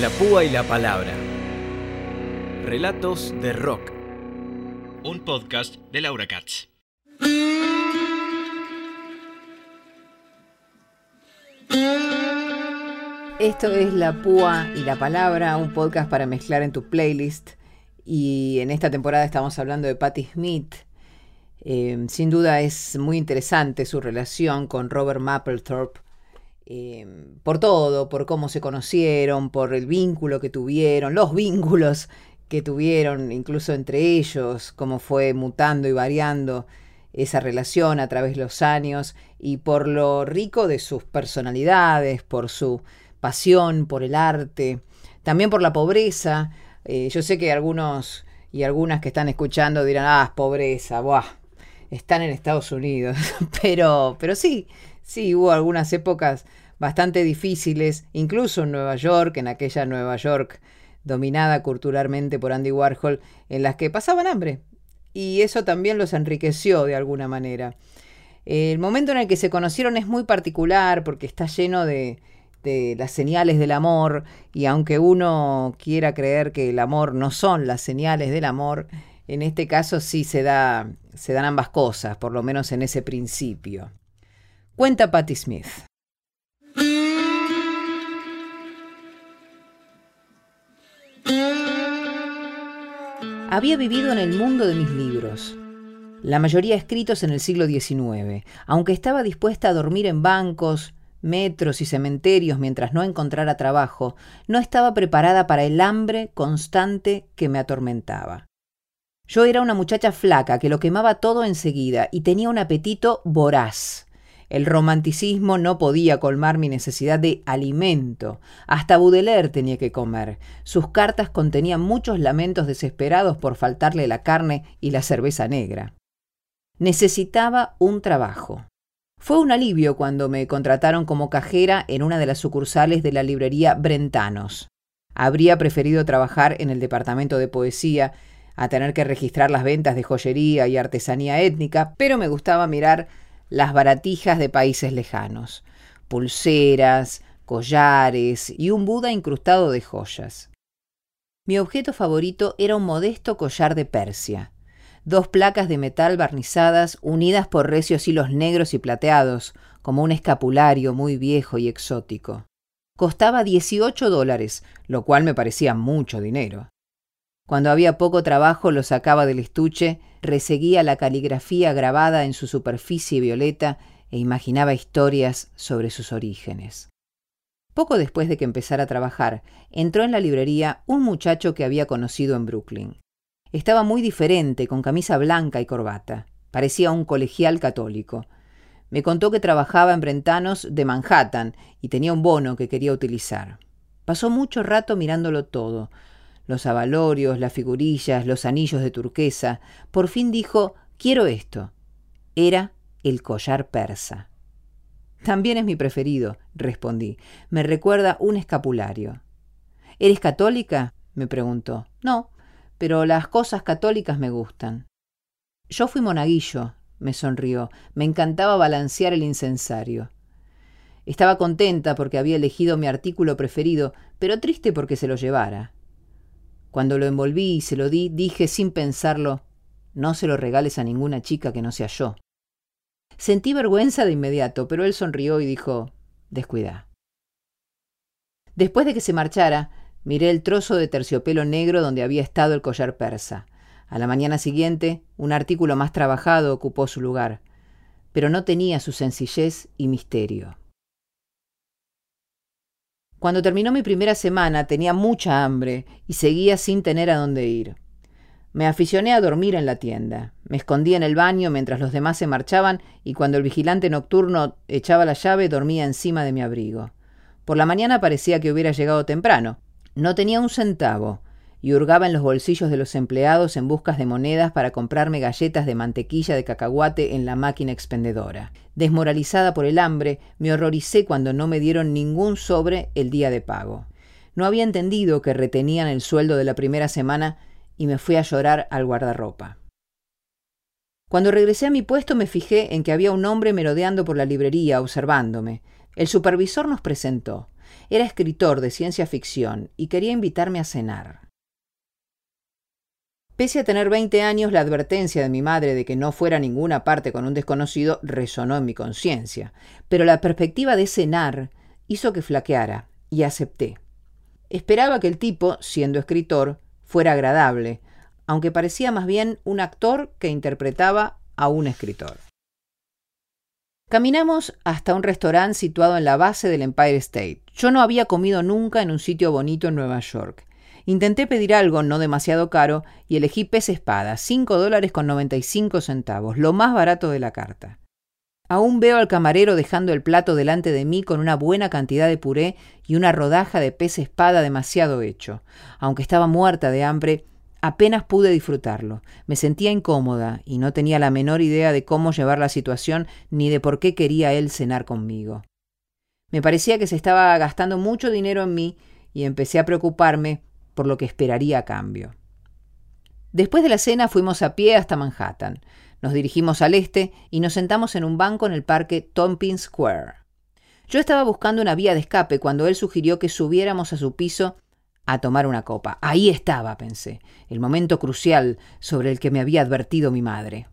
La púa y la palabra. Relatos de rock. Un podcast de Laura Katz. Esto es La Púa y la Palabra, un podcast para mezclar en tu playlist. Y en esta temporada estamos hablando de Patti Smith. Eh, sin duda es muy interesante su relación con Robert Mapplethorpe. Eh, por todo, por cómo se conocieron, por el vínculo que tuvieron, los vínculos que tuvieron incluso entre ellos, cómo fue mutando y variando esa relación a través de los años y por lo rico de sus personalidades, por su pasión por el arte, también por la pobreza. Eh, yo sé que algunos y algunas que están escuchando dirán, ah, pobreza, buah, están en Estados Unidos. pero, pero sí, sí, hubo algunas épocas bastante difíciles, incluso en Nueva York, en aquella Nueva York dominada culturalmente por Andy Warhol, en las que pasaban hambre. Y eso también los enriqueció de alguna manera. El momento en el que se conocieron es muy particular porque está lleno de, las señales del amor y aunque uno quiera creer que el amor no son las señales del amor, en este caso sí se, da, se dan ambas cosas, por lo menos en ese principio. Cuenta Patti Smith. Había vivido en el mundo de mis libros, la mayoría escritos en el siglo XIX, aunque estaba dispuesta a dormir en bancos, metros y cementerios mientras no encontrara trabajo, no estaba preparada para el hambre constante que me atormentaba. Yo era una muchacha flaca que lo quemaba todo enseguida y tenía un apetito voraz. El romanticismo no podía colmar mi necesidad de alimento. Hasta Baudelaire tenía que comer. Sus cartas contenían muchos lamentos desesperados por faltarle la carne y la cerveza negra. Necesitaba un trabajo. Fue un alivio cuando me contrataron como cajera en una de las sucursales de la librería Brentanos. Habría preferido trabajar en el departamento de poesía, a tener que registrar las ventas de joyería y artesanía étnica, pero me gustaba mirar las baratijas de países lejanos, pulseras, collares y un Buda incrustado de joyas. Mi objeto favorito era un modesto collar de Persia, dos placas de metal barnizadas unidas por recios hilos negros y plateados, como un escapulario muy viejo y exótico. Costaba 18 dólares, lo cual me parecía mucho dinero. Cuando había poco trabajo lo sacaba del estuche, reseguía la caligrafía grabada en su superficie violeta e imaginaba historias sobre sus orígenes. Poco después de que empezara a trabajar, entró en la librería un muchacho que había conocido en Brooklyn. Estaba muy diferente, con camisa blanca y corbata. Parecía un colegial católico. Me contó que trabajaba en Brentanos de Manhattan y tenía un bono que quería utilizar. Pasó mucho rato mirándolo todo, los abalorios, las figurillas, los anillos de turquesa. Por fin dijo, quiero esto. Era el collar persa. También es mi preferido, respondí. Me recuerda un escapulario. ¿Eres católica? me preguntó. No, pero las cosas católicas me gustan. Yo fui monaguillo, me sonrió. Me encantaba balancear el incensario. Estaba contenta porque había elegido mi artículo preferido, pero triste porque se lo llevara. Cuando lo envolví y se lo di, dije sin pensarlo, no se lo regales a ninguna chica que no sea yo. Sentí vergüenza de inmediato, pero él sonrió y dijo, descuida. Después de que se marchara, miré el trozo de terciopelo negro donde había estado el collar persa. A la mañana siguiente, un artículo más trabajado ocupó su lugar, pero no tenía su sencillez y misterio. Cuando terminó mi primera semana tenía mucha hambre y seguía sin tener a dónde ir. Me aficioné a dormir en la tienda. Me escondía en el baño mientras los demás se marchaban y cuando el vigilante nocturno echaba la llave dormía encima de mi abrigo. Por la mañana parecía que hubiera llegado temprano. No tenía un centavo y hurgaba en los bolsillos de los empleados en busca de monedas para comprarme galletas de mantequilla de cacahuate en la máquina expendedora. Desmoralizada por el hambre, me horroricé cuando no me dieron ningún sobre el día de pago. No había entendido que retenían el sueldo de la primera semana y me fui a llorar al guardarropa. Cuando regresé a mi puesto me fijé en que había un hombre merodeando por la librería observándome. El supervisor nos presentó. Era escritor de ciencia ficción y quería invitarme a cenar. Pese a tener 20 años, la advertencia de mi madre de que no fuera a ninguna parte con un desconocido resonó en mi conciencia, pero la perspectiva de cenar hizo que flaqueara, y acepté. Esperaba que el tipo, siendo escritor, fuera agradable, aunque parecía más bien un actor que interpretaba a un escritor. Caminamos hasta un restaurante situado en la base del Empire State. Yo no había comido nunca en un sitio bonito en Nueva York. Intenté pedir algo no demasiado caro y elegí pez espada, 5 dólares con 95 centavos, lo más barato de la carta. Aún veo al camarero dejando el plato delante de mí con una buena cantidad de puré y una rodaja de pez espada demasiado hecho. Aunque estaba muerta de hambre, apenas pude disfrutarlo. Me sentía incómoda y no tenía la menor idea de cómo llevar la situación ni de por qué quería él cenar conmigo. Me parecía que se estaba gastando mucho dinero en mí y empecé a preocuparme por lo que esperaría a cambio. Después de la cena fuimos a pie hasta Manhattan. Nos dirigimos al este y nos sentamos en un banco en el parque Tompkins Square. Yo estaba buscando una vía de escape cuando él sugirió que subiéramos a su piso a tomar una copa. Ahí estaba, pensé, el momento crucial sobre el que me había advertido mi madre.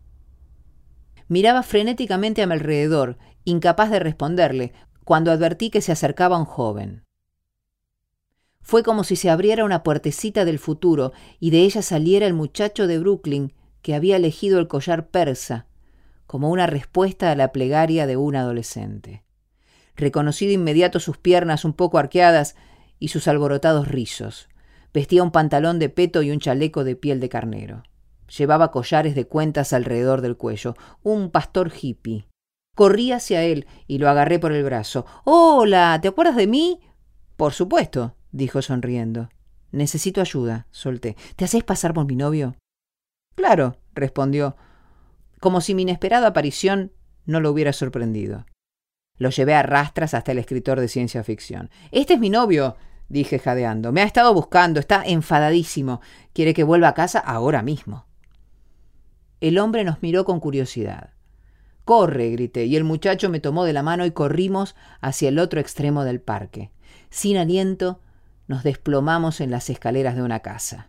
Miraba frenéticamente a mi alrededor, incapaz de responderle, cuando advertí que se acercaba un joven. Fue como si se abriera una puertecita del futuro y de ella saliera el muchacho de Brooklyn que había elegido el collar persa, como una respuesta a la plegaria de un adolescente. Reconocí de inmediato sus piernas un poco arqueadas y sus alborotados rizos. Vestía un pantalón de peto y un chaleco de piel de carnero. Llevaba collares de cuentas alrededor del cuello, un pastor hippie. Corrí hacia él y lo agarré por el brazo. Hola, ¿te acuerdas de mí? Por supuesto, dijo sonriendo. Necesito ayuda, solté. ¿Te haces pasar por mi novio? Claro, respondió, como si mi inesperada aparición no lo hubiera sorprendido. Lo llevé a rastras hasta el escritor de ciencia ficción. Este es mi novio, dije jadeando. Me ha estado buscando, está enfadadísimo. Quiere que vuelva a casa ahora mismo. El hombre nos miró con curiosidad. Corre, grité, y el muchacho me tomó de la mano y corrimos hacia el otro extremo del parque. Sin aliento, nos desplomamos en las escaleras de una casa.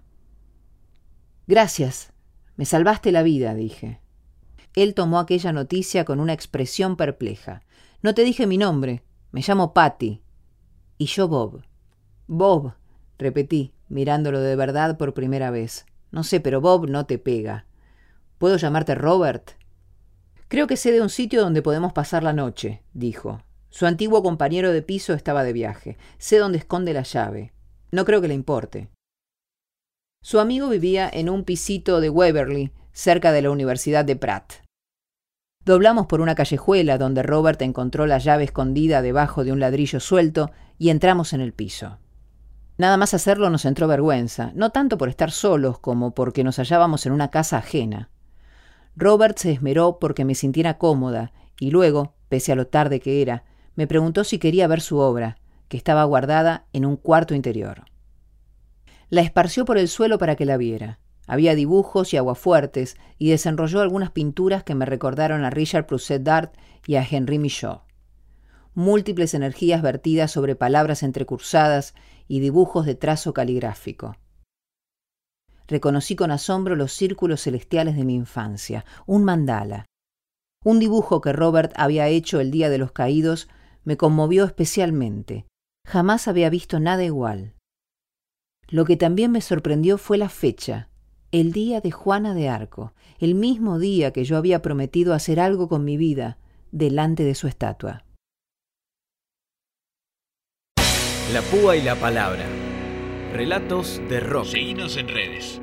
Gracias, me salvaste la vida, dije. Él tomó aquella noticia con una expresión perpleja. No te dije mi nombre, me llamo Patty. Y yo Bob. Bob, repetí, mirándolo de verdad por primera vez. No sé, pero Bob no te pega. ¿Puedo llamarte Robert? Creo que sé de un sitio donde podemos pasar la noche, dijo. Su antiguo compañero de piso estaba de viaje. Sé dónde esconde la llave. No creo que le importe. Su amigo vivía en un pisito de Waverly, cerca de la Universidad de Pratt. Doblamos por una callejuela donde Robert encontró la llave escondida debajo de un ladrillo suelto y entramos en el piso. Nada más hacerlo nos entró vergüenza, no tanto por estar solos como porque nos hallábamos en una casa ajena. Robert se esmeró porque me sintiera cómoda y luego, pese a lo tarde que era, me preguntó si quería ver su obra, que estaba guardada en un cuarto interior. La esparció por el suelo para que la viera. Había dibujos y aguafuertes, y desenrolló algunas pinturas que me recordaron a Richard Pruset Dart y a Henri Michaud. Múltiples energías vertidas sobre palabras entrecursadas y dibujos de trazo caligráfico. Reconocí con asombro los círculos celestiales de mi infancia, un mandala. Un dibujo que Robert había hecho el Día de los Caídos me conmovió especialmente. Jamás había visto nada igual. Lo que también me sorprendió fue la fecha, el día de Juana de Arco, el mismo día que yo había prometido hacer algo con mi vida delante de su estatua. La púa y la palabra. Relatos de rock. Seguinos en redes.